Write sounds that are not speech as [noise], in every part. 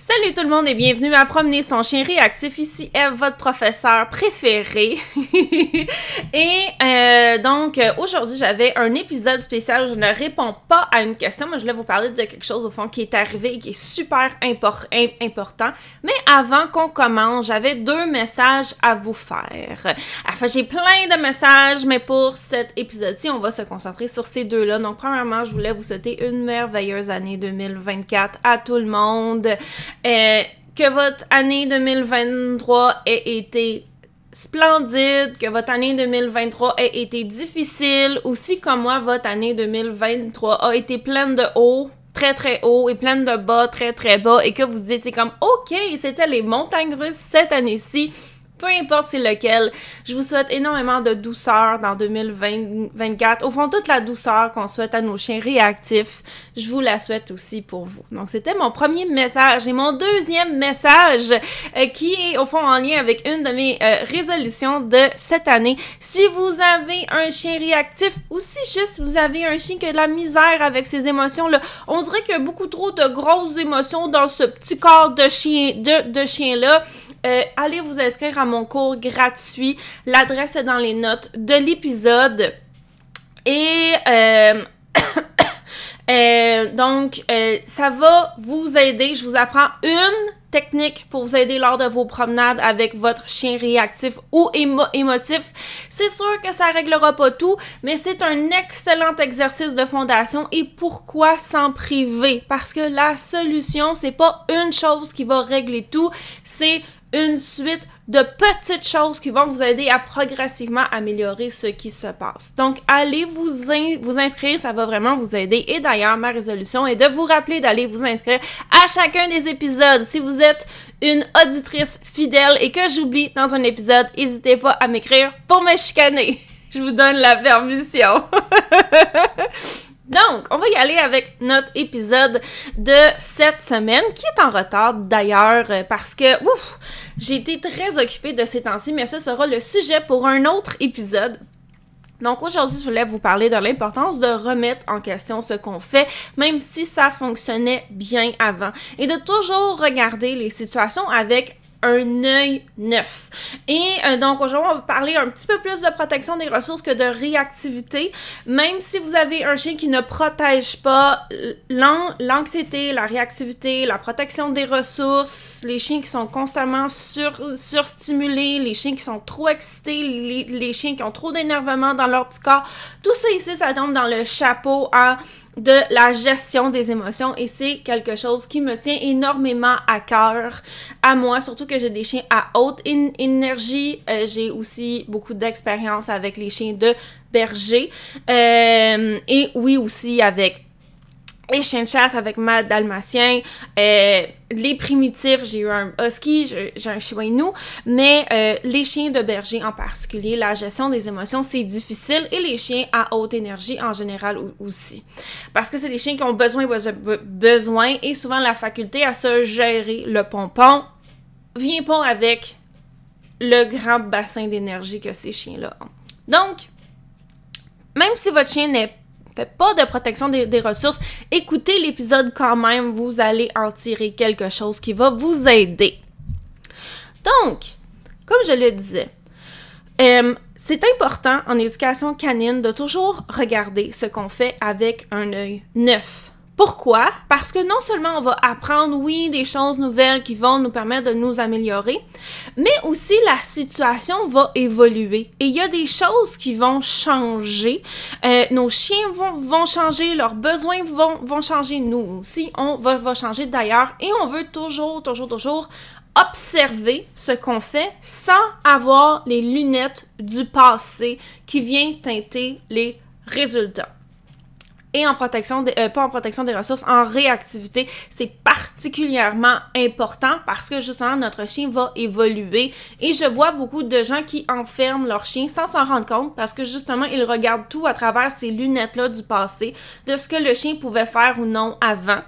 Salut tout le monde et bienvenue à Promener son chien réactif. Ici Eve, votre professeur préféré. [laughs] et euh, donc, euh, aujourd'hui, j'avais un épisode spécial je ne réponds pas à une question, mais je voulais vous parler de quelque chose au fond qui est arrivé et qui est super important. Mais avant qu'on commence, j'avais deux messages à vous faire. Enfin, j'ai plein de messages, mais pour cet épisode-ci, on va se concentrer sur ces deux-là. Donc, premièrement, je voulais vous souhaiter une merveilleuse année 2024 à tout le monde. Euh, que votre année 2023 ait été splendide, que votre année 2023 ait été difficile, aussi comme moi, votre année 2023 a été pleine de hauts, très très hauts et pleine de bas, très très bas, et que vous étiez comme, ok, c'était les montagnes russes cette année-ci, peu importe c'est lequel. Je vous souhaite énormément de douceur dans 2024. Au fond, toute la douceur qu'on souhaite à nos chiens réactifs, je vous la souhaite aussi pour vous. Donc, c'était mon premier message. Et mon deuxième message, euh, qui est au fond en lien avec une de mes euh, résolutions de cette année. Si vous avez un chien réactif ou si juste vous avez un chien qui a de la misère avec ses émotions, là, on dirait qu'il y a beaucoup trop de grosses émotions dans ce petit corps de chien, de, de chien-là. Euh, allez vous inscrire à mon cours gratuit. L'adresse est dans les notes de l'épisode. Et euh, [coughs] euh, donc, ça va vous aider. Je vous apprends une technique pour vous aider lors de vos promenades avec votre chien réactif ou émotif. C'est sûr que ça réglera pas tout, mais c'est un excellent exercice de fondation et pourquoi s'en priver? Parce que la solution, c'est pas une chose qui va régler tout, c'est une suite de petites choses qui vont vous aider à progressivement améliorer ce qui se passe. Donc, allez vous, inscrire, ça va vraiment vous aider. Et d'ailleurs, ma résolution est de vous rappeler d'aller vous inscrire à chacun des épisodes. Si vous êtes une auditrice fidèle et que j'oublie dans un épisode, n'hésitez pas à m'écrire pour me chicaner. [laughs] Je vous donne la permission. [laughs] Donc, on va y aller avec notre épisode de cette semaine, qui est en retard d'ailleurs, euh, parce que, ouf, j'ai été très occupée de ces temps-ci, mais ce sera le sujet pour un autre épisode. Donc aujourd'hui, je voulais vous parler de l'importance de remettre en question ce qu'on fait, même si ça fonctionnait bien avant, et de toujours regarder les situations avec un œil neuf. Et euh, donc aujourd'hui, on va parler un petit peu plus de protection des ressources que de réactivité. Même si vous avez un chien qui ne protège pas l'anxiété, la réactivité, la protection des ressources, les chiens qui sont constamment sur, surstimulés, les chiens qui sont trop excités, les, les chiens qui ont trop d'énervement dans leur petit corps, tout ça ici, ça tombe dans le chapeau à de la gestion des émotions et c'est quelque chose qui me tient énormément à cœur à moi, surtout que j'ai des chiens à haute énergie. Euh, j'ai aussi beaucoup d'expérience avec les chiens de berger euh, et oui aussi avec les chiens de chasse avec ma dalmatien, euh, les primitifs, j'ai eu un husky, j'ai un chihuahua mais euh, les chiens de berger en particulier, la gestion des émotions, c'est difficile et les chiens à haute énergie en général aussi. Parce que c'est des chiens qui ont besoin, besoin et souvent la faculté à se gérer le pompon vient pas avec le grand bassin d'énergie que ces chiens-là ont. Donc, même si votre chien n'est pas de protection des, ressources, écoutez l'épisode quand même, vous allez en tirer quelque chose qui va vous aider. Donc, comme je le disais, euh, c'est important en éducation canine de toujours regarder ce qu'on fait avec un œil neuf. Pourquoi? Parce que non seulement on va apprendre, oui, des choses nouvelles qui vont nous permettre de nous améliorer, mais aussi la situation va évoluer. Et il y a des choses qui vont changer. Euh, nos chiens vont, vont, changer, leurs besoins vont, vont changer, nous aussi, on va, va changer d'ailleurs. Et on veut toujours, toujours, toujours observer ce qu'on fait sans avoir les lunettes du passé qui viennent teinter les résultats et en protection, euh, pas en protection des ressources, en réactivité. C'est particulièrement important parce que justement notre chien va évoluer et je vois beaucoup de gens qui enferment leur chien sans s'en rendre compte parce que justement ils regardent tout à travers ces lunettes-là du passé, de ce que le chien pouvait faire ou non avant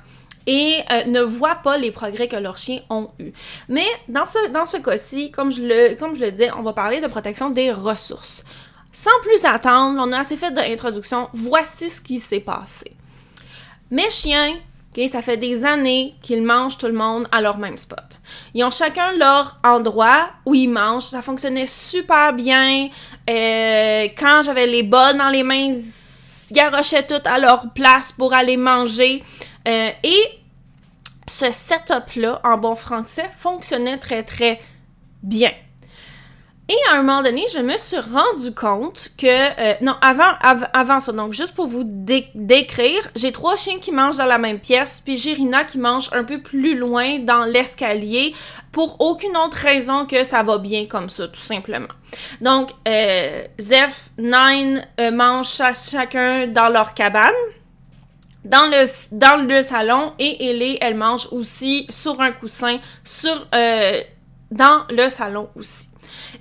et euh, ne voient pas les progrès que leurs chiens ont eus. Mais dans ce, dans ce cas-ci, comme, je le, comme je le disais, on va parler de protection des ressources. Sans plus attendre, on a assez fait d'introduction, voici ce qui s'est passé. Mes chiens? Ça fait des années qu'ils mangent tout le monde à leur même spot. Ils ont chacun leur endroit où ils mangent. Ça fonctionnait super bien. Euh, quand j'avais les bas dans les mains, ils garochaient tout à leur place pour aller manger. Euh, et ce setup-là, en bon français, fonctionnait très, très bien. Et à un moment donné, je me suis rendu compte que... Euh, non, avant, avant ça, donc juste pour vous décrire, j'ai trois chiens qui mangent dans la même pièce, puis j'ai Rina qui mange un peu plus loin dans l'escalier, pour aucune autre raison que ça va bien comme ça, tout simplement. Donc, euh, Zeph, Nine euh, mangent chacun dans leur cabane dans le, dans le salon et Ellie, elle mange aussi sur un coussin sur, euh, dans le salon aussi.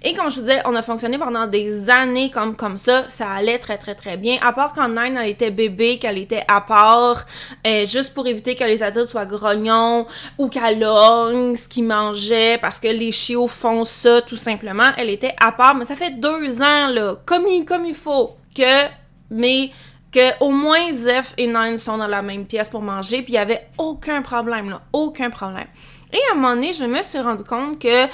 Et comme je vous disais, on a fonctionné pendant des années comme, ça. Ça allait très, très, très bien. À part quand Nine, elle était bébé, qu'elle était à part, euh, juste pour éviter que les adultes soient grognons ou qu'elle longue ce qu'ils mangeaient parce que les chiots font ça, tout simplement. Elle était à part. Mais ça fait deux ans, là, comme il, comme il faut, que que au moins Zeph et Nine sont dans la même pièce pour manger, puis il y avait aucun problème, là, aucun problème. Et à un moment donné, je me suis rendu compte que euh,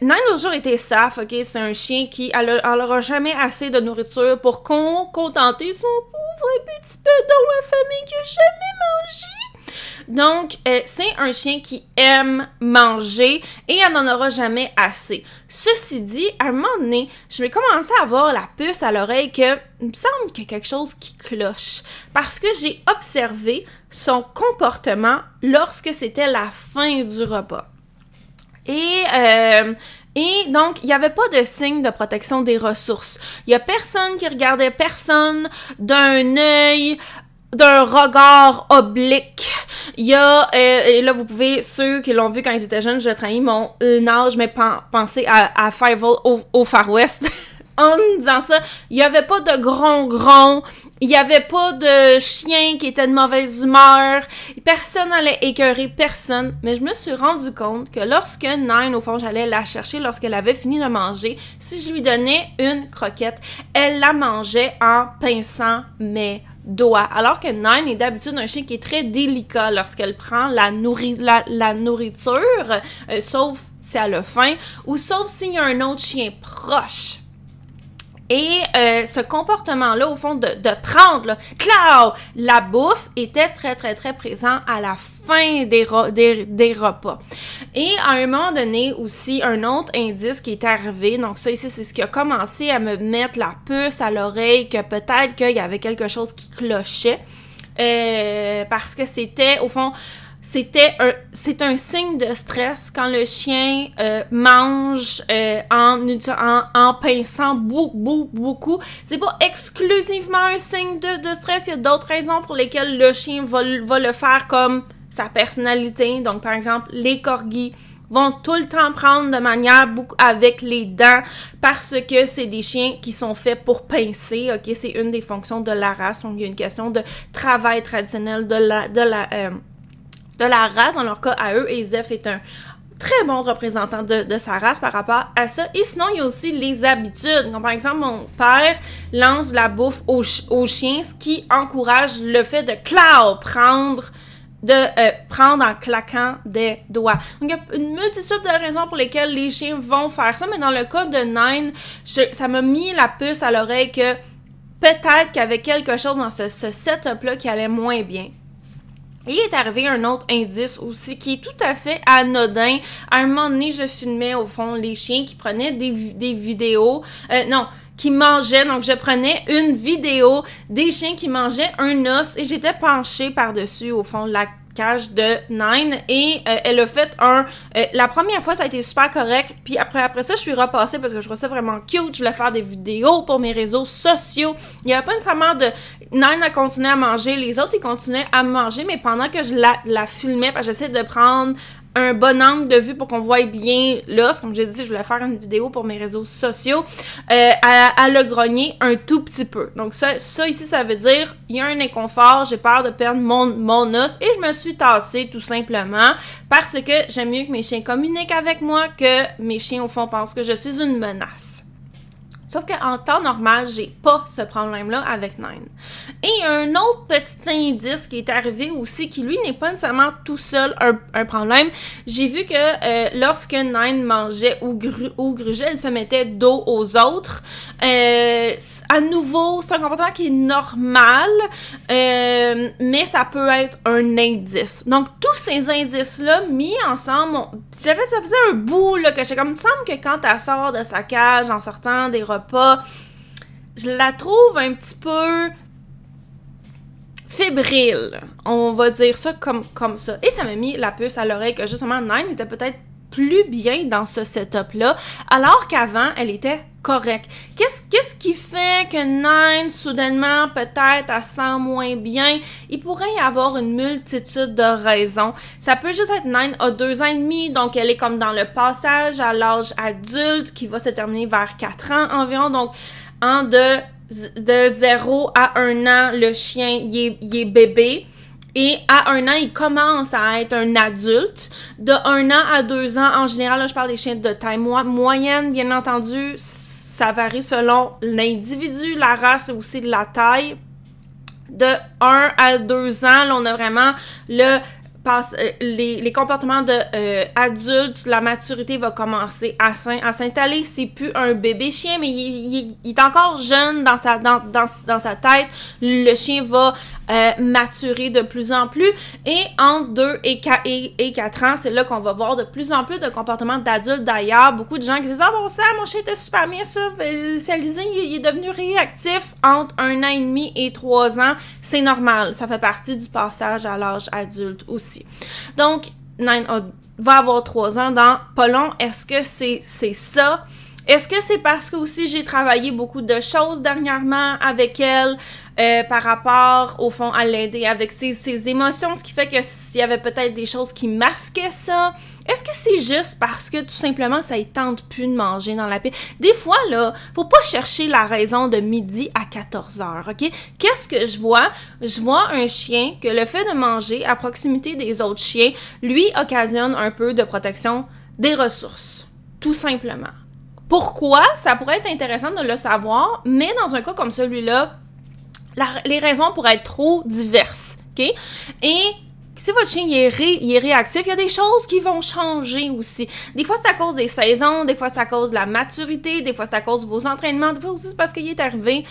Nine toujours était saf, ok? C'est un chien qui, elle, aura jamais assez de nourriture pour contenter son pauvre petit dans ma famille qui a jamais mangé. Donc, euh, c'est un chien qui aime manger et elle n'en aura jamais assez. Ceci dit, à un moment donné, je vais commencer à avoir la puce à l'oreille que il me semble qu'il y a quelque chose qui cloche. Parce que j'ai observé son comportement lorsque c'était la fin du repas. Et euh, et donc, il n'y avait pas de signe de protection des ressources. Il n'y a personne qui regardait personne d'un œil d'un regard oblique. Il y a, euh, et là vous pouvez, ceux qui l'ont vu quand ils étaient jeunes, je trahis mon âge, mais pensez à, à Five au Far West. [laughs] en disant ça, il n'y avait pas de gron-gron, il n'y avait pas de chien qui était de mauvaise humeur, personne n'allait écœurer personne, mais je me suis rendu compte que lorsque Nine, au fond, j'allais la chercher lorsqu'elle avait fini de manger, si je lui donnais une croquette, elle la mangeait en pinçant mes doigt. Alors que Nine est d'habitude un chien qui est très délicat lorsqu'elle prend la, la, nourriture, euh, sauf si elle a faim, ou sauf s'il y a un autre chien proche. Et euh, ce comportement-là, au fond, de, prendre, là, la bouffe était très, très, très présent à la fin des, des, repas. Et à un moment donné aussi, un autre indice qui est arrivé, donc ça ici, c'est ce qui a commencé à me mettre la puce à l'oreille, que peut-être qu'il y avait quelque chose qui clochait. Euh, parce que c'était, au fond, c'était un, c'est un signe de stress quand le chien euh, mange euh, en, en, en pinçant beaucoup, beaucoup. C'est pas exclusivement un signe de, de stress, il y a d'autres raisons pour lesquelles le chien va, va le faire comme sa personnalité. Donc, par exemple, les corgis vont tout le temps prendre de manière beaucoup avec les dents parce que c'est des chiens qui sont faits pour pincer, ok? C'est une des fonctions de la race. Donc, il y a une question de travail traditionnel de la, de la, euh, de la race, dans leur cas à eux, est un très bon représentant de, sa race par rapport à ça. Et sinon, il y a aussi les habitudes. Comme par exemple, mon père lance la bouffe aux, chiens, ce qui encourage le fait de cloud prendre de euh, en claquant des doigts. Donc, il y a une multitude de raisons pour lesquelles les chiens vont faire ça, mais dans le cas de Nine, ça m'a mis la puce à l'oreille que peut-être qu'il y avait quelque chose dans ce setup-là qui allait moins bien. Il est arrivé un autre indice aussi qui est tout à fait anodin. À un moment donné, je filmais au fond les chiens qui prenaient des, vidéos. Euh, non, qui mangeaient. Donc, je prenais une vidéo des chiens qui mangeaient un os et j'étais penchée par-dessus au fond la cage de Nine et euh, elle a fait un euh, la première fois ça a été super correct puis après après ça je suis repassée parce que je trouve ça vraiment cute je voulais faire des vidéos pour mes réseaux sociaux. Il n'y avait pas nécessairement de Nine a continué à manger les autres ils continuaient à manger mais pendant que je la, la filmais parce que j'essayais de prendre un bon angle de vue pour qu'on voie bien l'os. Comme j'ai dit, je voulais faire une vidéo pour mes réseaux sociaux. Euh, à, le grogner un tout petit peu. Donc ça, ça ici, ça veut dire, il y a un inconfort, j'ai peur de perdre mon, mon os et je me suis tassée tout simplement parce que j'aime mieux que mes chiens communiquent avec moi que mes chiens au fond pensent que je suis une menace. Sauf qu'en temps normal, j'ai pas ce problème-là avec Nine. Et un autre petit indice qui est arrivé aussi, qui lui n'est pas nécessairement tout seul un, problème, j'ai vu que euh, lorsque Nine mangeait ou, ou grugeait, elle se mettait dos aux autres. Euh, à nouveau, c'est un comportement qui est normal, euh, mais ça peut être un indice. Donc, tous ces indices-là mis ensemble, j'avais, ça faisait un bout là, que j'ai comme, il me semble que quand elle sort de sa cage en sortant des repas, je la trouve un petit peu fébrile. On va dire ça comme, comme ça. Et ça m'a mis la puce à l'oreille que justement Nine était peut-être plus bien dans ce setup-là, alors qu'avant, elle était correcte. Qu'est-ce, qu'est-ce qui fait que Nine, soudainement, peut-être, elle sent moins bien? Il pourrait y avoir une multitude de raisons. Ça peut juste être Nine a deux ans et demi, donc elle est comme dans le passage à l'âge adulte qui va se terminer vers quatre ans environ, donc en de de 0 à 1 an, le chien, il est, bébé. Et à un an, il commence à être un adulte. De 1 an à 2 ans, en général, là, je parle des chiens de taille moyenne, bien entendu. Ça varie selon l'individu, la race et aussi la taille. De 1 à 2 ans, là, on a vraiment le euh, les, comportements de euh, adultes, la maturité va commencer à, s'installer. C'est plus un bébé chien, mais il, est encore jeune dans sa tête. Le chien va euh, maturer de plus en plus. Et entre 2 et 4, et, 4 ans, c'est là qu'on va voir de plus en plus de comportements d'adultes d'ailleurs. Beaucoup de gens qui disent Ah bon, ça, mon chien était super bien, ça. Cialisé, il, est devenu réactif entre un an et demi et 3 ans. C'est normal. Ça fait partie du passage à l'âge adulte aussi. Donc, Nine va avoir 3 ans dans pas long. Est-ce que c'est ça? Est-ce que c'est parce que aussi j'ai travaillé beaucoup de choses dernièrement avec elle? Euh, par rapport au fond à l'aider avec ses, ses, émotions, ce qui fait que s'il y avait peut-être des choses qui masquaient ça, est-ce que c'est juste parce que tout simplement ça ne tente plus de manger dans la paix? Des fois là, faut pas chercher la raison de midi à 14 heures, ok? Qu'est-ce que je vois? Je vois un chien que le fait de manger à proximité des autres chiens lui occasionne un peu de protection des ressources, tout simplement. Pourquoi? Ça pourrait être intéressant de le savoir, mais dans un cas comme celui-là, les raisons pourraient être trop diverses. OK? Et si votre chien est, est, réactif, il y a des choses qui vont changer aussi. Des fois, c'est à cause des saisons, des fois, c'est à cause de la maturité, des fois, c'est à cause de vos entraînements, des fois aussi, c'est parce qu'il est arrivé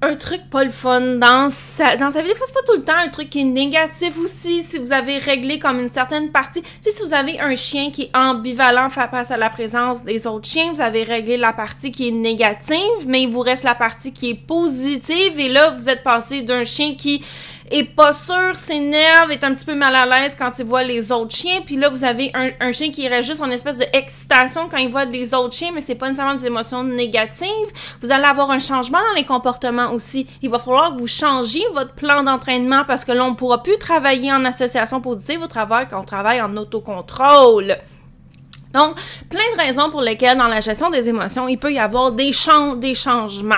un truc pas le fun dans sa, dans sa vie. Des fois, c'est pas tout le temps un truc qui est négatif aussi, si vous avez réglé comme une certaine partie. Si vous avez un chien qui est ambivalent face à la présence des autres chiens, vous avez réglé la partie qui est négative, mais il vous reste la partie qui est positive, et là, vous êtes passé d'un chien qui est pas sûr, s'énerve, est un petit peu mal à l'aise quand il voit les autres chiens. Puis là, vous avez un, chien qui aurait juste une espèce d'excitation quand il voit les autres chiens, mais c'est pas nécessairement des émotions négatives. Vous allez avoir un changement dans les comportements aussi. Il va falloir que vous changiez votre plan d'entraînement parce que là, on ne pourra plus travailler en association positive au travail qu'on travaille en autocontrôle. Donc, plein de raisons pour lesquelles dans la gestion des émotions, il peut y avoir des, des changements.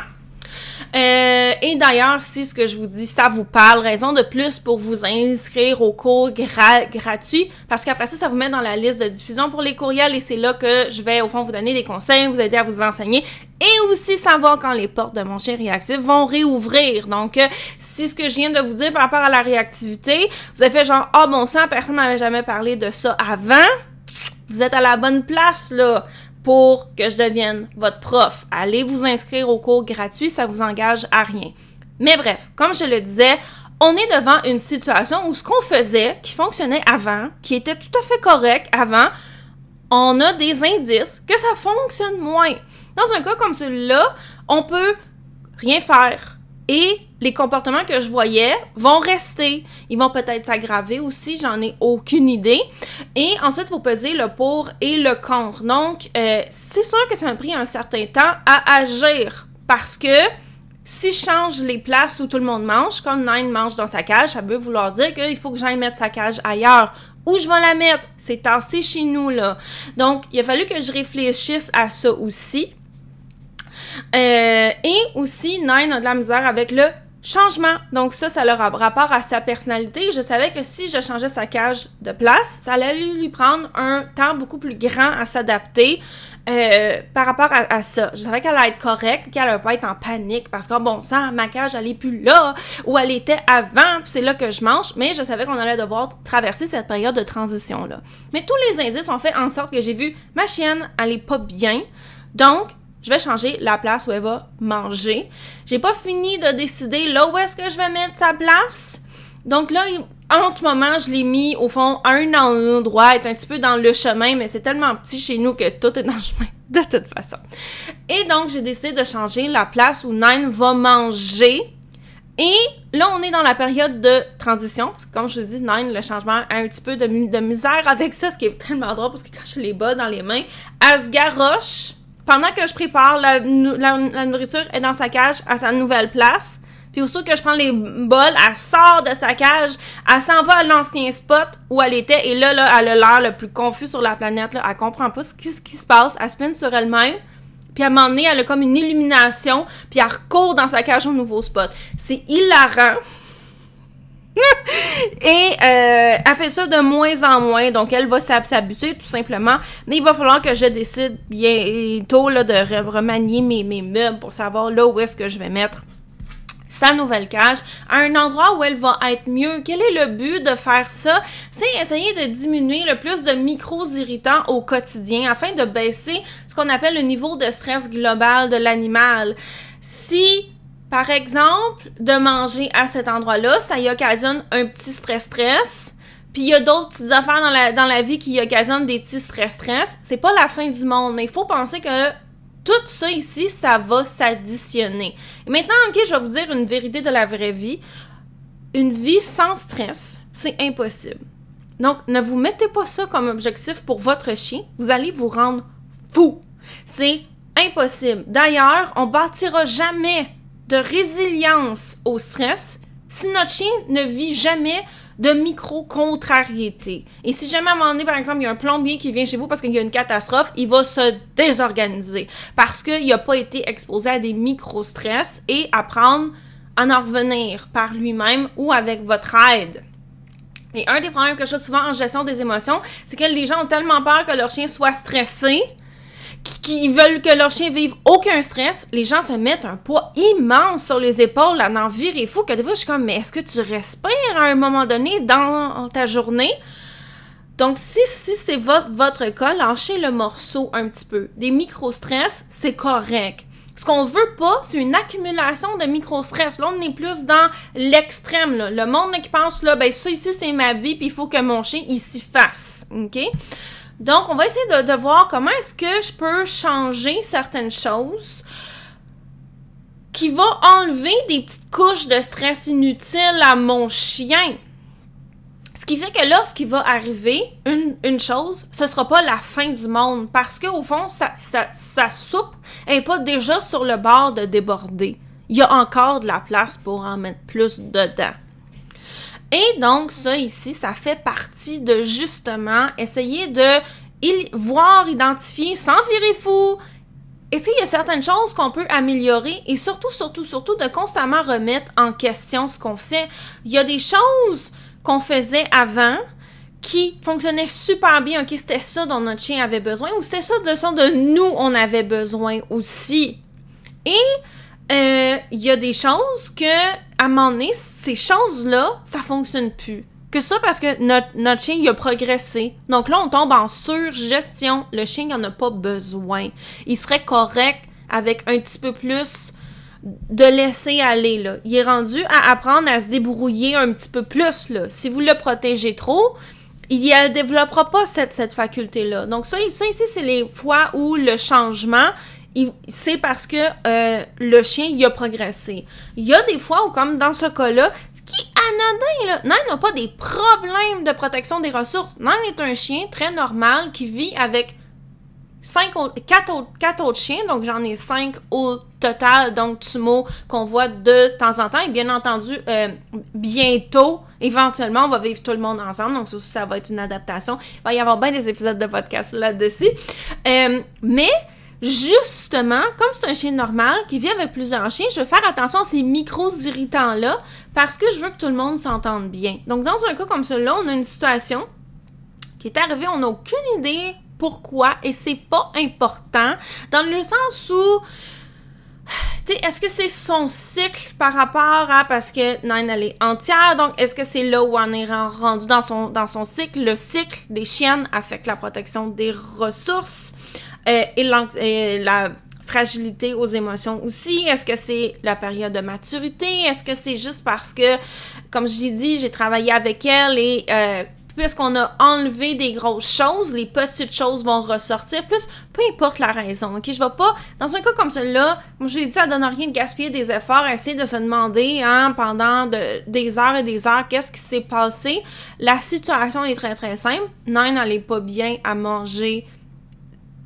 Euh, et d'ailleurs, si ce que je vous dis, ça vous parle, raison de plus pour vous inscrire au cours gratuit, parce qu'après ça, ça vous met dans la liste de diffusion pour les courriels et c'est là que je vais, au fond, vous donner des conseils, vous aider à vous enseigner. Et aussi savoir quand les portes de mon chien réactif vont réouvrir. Donc, euh, si ce que je viens de vous dire par rapport à la réactivité, vous avez fait genre, ah bon sang, personne m'avait jamais parlé de ça avant, vous êtes à la bonne place, là pour que je devienne votre prof. Allez vous inscrire au cours gratuit, ça vous engage à rien. Mais bref, comme je le disais, on est devant une situation où ce qu'on faisait, qui fonctionnait avant, qui était tout à fait correct avant, on a des indices que ça fonctionne moins. Dans un cas comme celui-là, on peut rien faire et les comportements que je voyais vont rester. Ils vont peut-être s'aggraver aussi, j'en ai aucune idée. Et ensuite, vous pesez le pour et le contre. Donc, euh, c'est sûr que ça m'a pris un certain temps à agir parce que si je change les places où tout le monde mange, comme Nine mange dans sa cage, ça veut vouloir dire qu'il faut que j'aille mettre sa cage ailleurs. Où je vais la mettre? C'est tassé chez nous, là. Donc, il a fallu que je réfléchisse à ça aussi. Euh, et aussi, Nine a de la misère avec le changement. Donc ça, ça a rapport à sa personnalité. Je savais que si je changeais sa cage de place, ça allait lui prendre un temps beaucoup plus grand à s'adapter euh, par rapport à, ça. Je savais qu'elle allait être correcte, qu'elle allait pas être en panique parce que bon sang, ma cage, elle est plus là où elle était avant, c'est là que je mange. Mais je savais qu'on allait devoir traverser cette période de transition-là. Mais tous les indices ont fait en sorte que j'ai vu ma chienne, elle est pas bien. Donc, je vais changer la place où elle va manger. J'ai pas fini de décider là où est-ce que je vais mettre sa place. Donc là, en ce moment, je l'ai mis au fond à un endroit, est un petit peu dans le chemin, mais c'est tellement petit chez nous que tout est dans le chemin [laughs] de toute façon. Et donc, j'ai décidé de changer la place où Nine va manger. Et là, on est dans la période de transition. comme je vous dis, Nine, le changement a un petit peu de, misère avec ça, ce qui est tellement drôle parce quand je les bas dans les mains, elle se garoche pendant que je prépare, la, nourriture est dans sa cage à sa nouvelle place. Puis aussitôt que je prends les bols, elle sort de sa cage, elle s'en va à l'ancien spot où elle était, et là, là, elle a l'air le plus confus sur la planète, là. Elle comprend pas ce qui, ce qui se passe, elle spinne sur elle-même. Puis à un donné, elle a comme une illumination, puis elle recourt dans sa cage au nouveau spot. C'est hilarant. Et euh, elle fait ça de moins en moins, donc elle va s'habituer tout simplement. Mais il va falloir que je décide bientôt là, de remanier mes meubles pour savoir là où est-ce que je vais mettre sa nouvelle cage à un endroit où elle va être mieux. Quel est le but de faire ça? C'est essayer de diminuer le plus de micros irritants au quotidien afin de baisser ce qu'on appelle le niveau de stress global de l'animal. Si par exemple, de manger à cet endroit-là, ça y occasionne un petit stress-stress. Puis il y a d'autres petites affaires dans la, dans la vie qui occasionnent des petits stress-stress. C'est pas la fin du monde, mais il faut penser que tout ça ici, ça va s'additionner. Maintenant, ok, je vais vous dire une vérité de la vraie vie. Une vie sans stress, c'est impossible. Donc, ne vous mettez pas ça comme objectif pour votre chien. Vous allez vous rendre fou. C'est impossible. D'ailleurs, on bâtira jamais de résilience au stress si notre chien ne vit jamais de micro-contrariété. Et si jamais à un moment donné, par exemple, il y a un plombier qui vient chez vous parce qu'il y a une catastrophe, il va se désorganiser parce qu'il n'a pas été exposé à des micro-stress et apprendre à en revenir par lui-même ou avec votre aide. Et un des problèmes que je vois souvent en gestion des émotions, c'est que les gens ont tellement peur que leur chien soit stressé qui veulent que leur chien vive aucun stress, les gens se mettent un poids immense sur les épaules à en virer fou que des fois je suis comme mais est-ce que tu respires à un moment donné dans ta journée? Donc si, si c'est votre, votre cas, lâchez le morceau un petit peu. Des micro-stress, c'est correct. Ce qu'on veut pas, c'est une accumulation de micro-stress. Là, on est plus dans l'extrême. Le monde qui pense, là, ben ça ici, c'est ma vie, puis il faut que mon chien, il s'y fasse. OK? Donc, on va essayer de, voir comment est-ce que je peux changer certaines choses qui vont enlever des petites couches de stress inutiles à mon chien. Ce qui fait que qui va arriver, une, chose, ce sera pas la fin du monde parce qu'au fond, sa, sa soupe n'est pas déjà sur le bord de déborder. Il y a encore de la place pour en mettre plus dedans. Et donc, ça ici, ça fait partie de justement essayer de voir, identifier sans virer fou. Est-ce qu'il y a certaines choses qu'on peut améliorer? Et surtout, surtout, surtout de constamment remettre en question ce qu'on fait? Il y a des choses qu'on faisait avant qui fonctionnaient super bien. OK, c'était ça dont notre chien avait besoin ou c'est ça de ça de nous on avait besoin aussi. Et euh, il y a des choses que, à un moment donné, ces choses-là, ça fonctionne plus. Que ça parce que notre, notre chien, il a progressé. Donc là, on tombe en surgestion. Le chien, il en a pas besoin. Il serait correct avec un petit peu plus de laisser aller, là. Il est rendu à apprendre à se débrouiller un petit peu plus, là. Si vous le protégez trop, il ne développera pas cette, cette faculté-là. Donc ça, ça ici, c'est les fois où le changement, c'est parce que euh, le chien il a progressé. Il y a des fois où, comme dans ce cas-là, ce qui est anodin, là, Nine n'a pas des problèmes de protection des ressources. Nine est un chien très normal qui vit avec cinq quatre, autres, quatre autres chiens, donc j'en ai cinq au total, donc Tumo qu'on voit de temps en temps. Et bien entendu, euh, bientôt, éventuellement, on va vivre tout le monde ensemble, donc ça, ça, va être une adaptation. Il va y avoir bien des épisodes de podcast là-dessus. Euh, mais justement, comme c'est un chien normal qui vit avec plusieurs chiens, je vais faire attention à ces micros irritants-là parce que je veux que tout le monde s'entende bien. Donc, dans un cas comme celui-là, on a une situation qui est arrivée, on n'a aucune idée pourquoi et c'est pas important dans le sens où est-ce que c'est son cycle par rapport à parce que Nine elle est entière, donc est-ce que c'est là où on est rendu dans son, dans son cycle? Le cycle des chiennes affecte la protection des ressources euh, et, la fragilité aux émotions aussi? Est-ce que c'est la période de maturité? Est-ce que c'est juste parce que, comme j'ai dit, j'ai travaillé avec elle et euh, puisqu'on a enlevé des grosses choses, les petites choses vont ressortir. Plus, peu importe la raison, ok? Je vais pas, dans un cas comme celui-là, comme je l'ai dit, ça donne rien de gaspiller des efforts, essayer de se demander, hein, pendant des heures et des heures, qu'est-ce qui s'est passé? La situation est très, très simple. Elle est pas bien à manger.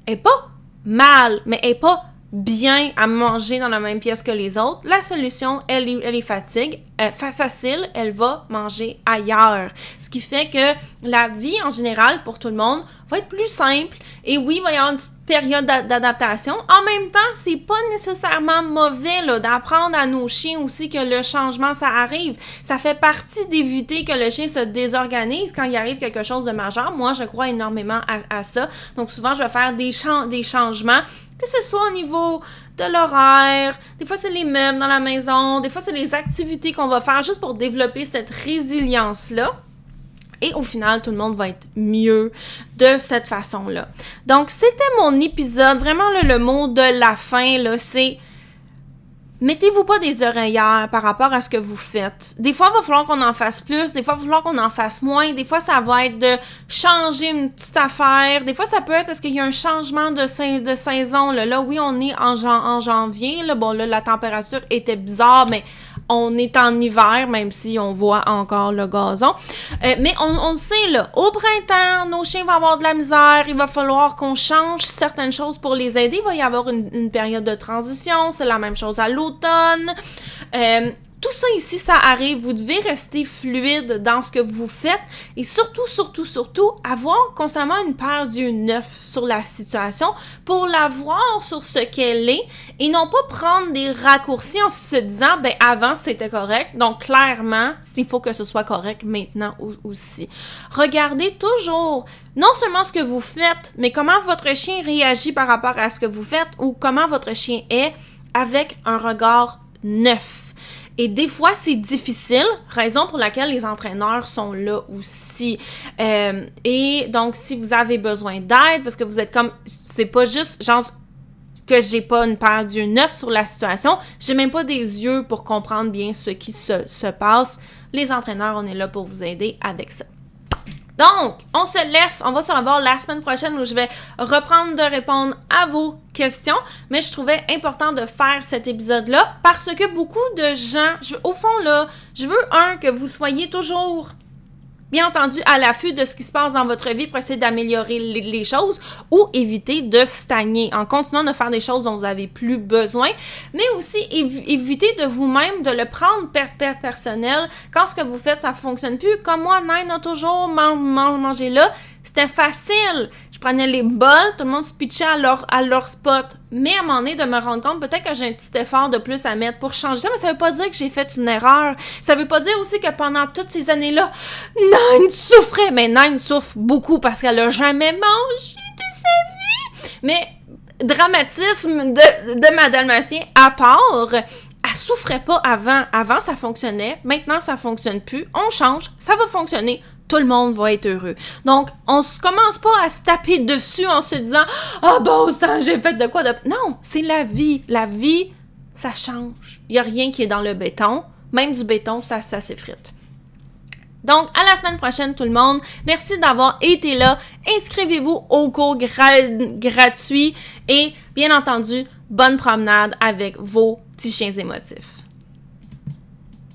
Elle est pas mal, mais elle est pas bien à manger dans la même pièce que les autres, la solution, elle, elle est fatigue, euh, facile, elle va manger ailleurs. Ce qui fait que la vie en général pour tout le monde va être plus simple. Et oui, il va y avoir une petite période d'adaptation. En même temps, c'est pas nécessairement mauvais d'apprendre à nos chiens aussi que le changement, ça arrive. Ça fait partie d'éviter que le chien se désorganise quand il arrive quelque chose de majeur. Moi, je crois énormément à, ça. Donc souvent, je vais faire des, des changements que ce soit au niveau de l'horaire, des fois c'est les meubles dans la maison, des fois c'est les activités qu'on va faire juste pour développer cette résilience-là. Et au final, tout le monde va être mieux de cette façon-là. Donc, c'était mon épisode. Vraiment, le mot de la fin, là, c'est mettez-vous pas des oreillères par rapport à ce que vous faites. Des fois, il va falloir qu'on en fasse plus, des fois, il va falloir qu'on en fasse moins, des fois, ça va être de changer une petite affaire, des fois, ça peut être parce qu'il y a un changement de, saison. Là. là, oui, on est en, en janvier, là, bon, là, la température était bizarre, mais on est en hiver, même si on voit encore le gazon. Euh, mais on, on sait, là, au printemps, nos chiens vont avoir de la misère, il va falloir qu'on change certaines choses pour les aider. Il va y avoir une, période de transition, c'est la même chose à l'automne. Euh, tout ça ici, ça arrive. Vous devez rester fluide dans ce que vous faites et surtout, surtout, surtout, avoir constamment une paire d'yeux neufs sur la situation pour la voir sur ce qu'elle est et non pas prendre des raccourcis en se disant, ben avant c'était correct, donc clairement, s'il faut que ce soit correct maintenant aussi. Regardez toujours non seulement ce que vous faites, mais comment votre chien réagit par rapport à ce que vous faites ou comment votre chien est avec un regard neuf. Et des fois, c'est difficile, raison pour laquelle les entraîneurs sont là aussi. Euh, et donc, si vous avez besoin d'aide, parce que vous êtes comme, c'est pas juste genre que j'ai pas une paire d'yeux neufs sur la situation, j'ai même pas des yeux pour comprendre bien ce qui se, se passe. Les entraîneurs, on est là pour vous aider avec ça. Donc, on se laisse, on va se revoir la semaine prochaine où je vais reprendre de répondre à vos questions, mais je trouvais important de faire cet épisode-là parce que beaucoup de gens, au fond là, je veux un que vous soyez toujours bien entendu, à l'affût de ce qui se passe dans votre vie pour essayer d'améliorer les, choses ou éviter de stagner. En continuant de faire des choses dont vous avez plus besoin, mais aussi éviter de vous-même de le prendre per, personnel. Quand ce que vous faites ça fonctionne plus. Comme moi, Nine a toujours mangé là, c'était facile prenais les bols, tout le monde se pitchait à leur, à spot. Mais à un moment donné, de me rendre compte, peut-être que j'ai un petit effort de plus à mettre pour changer ça, mais ça veut pas dire que j'ai fait une erreur. Ça veut pas dire aussi que pendant toutes ces années-là, Nine souffrait. Mais Nine souffre beaucoup parce qu'elle a jamais mangé de sa vie. Mais dramatisme de, de ma dalmatien à part, elle souffrait pas avant. Avant, ça fonctionnait. Maintenant, ça fonctionne plus. On change. Ça va fonctionner tout le monde va être heureux. Donc, on se commence pas à se taper dessus en se disant Ah bon sang, j'ai fait de quoi de. Non, c'est la vie. La vie, ça change. Il y a rien qui est dans le béton. Même du béton, ça, ça s'effrite. Donc, à la semaine prochaine, tout le monde. Merci d'avoir été là. Inscrivez-vous au cours gratuit et, bien entendu, bonne promenade avec vos petits chiens émotifs.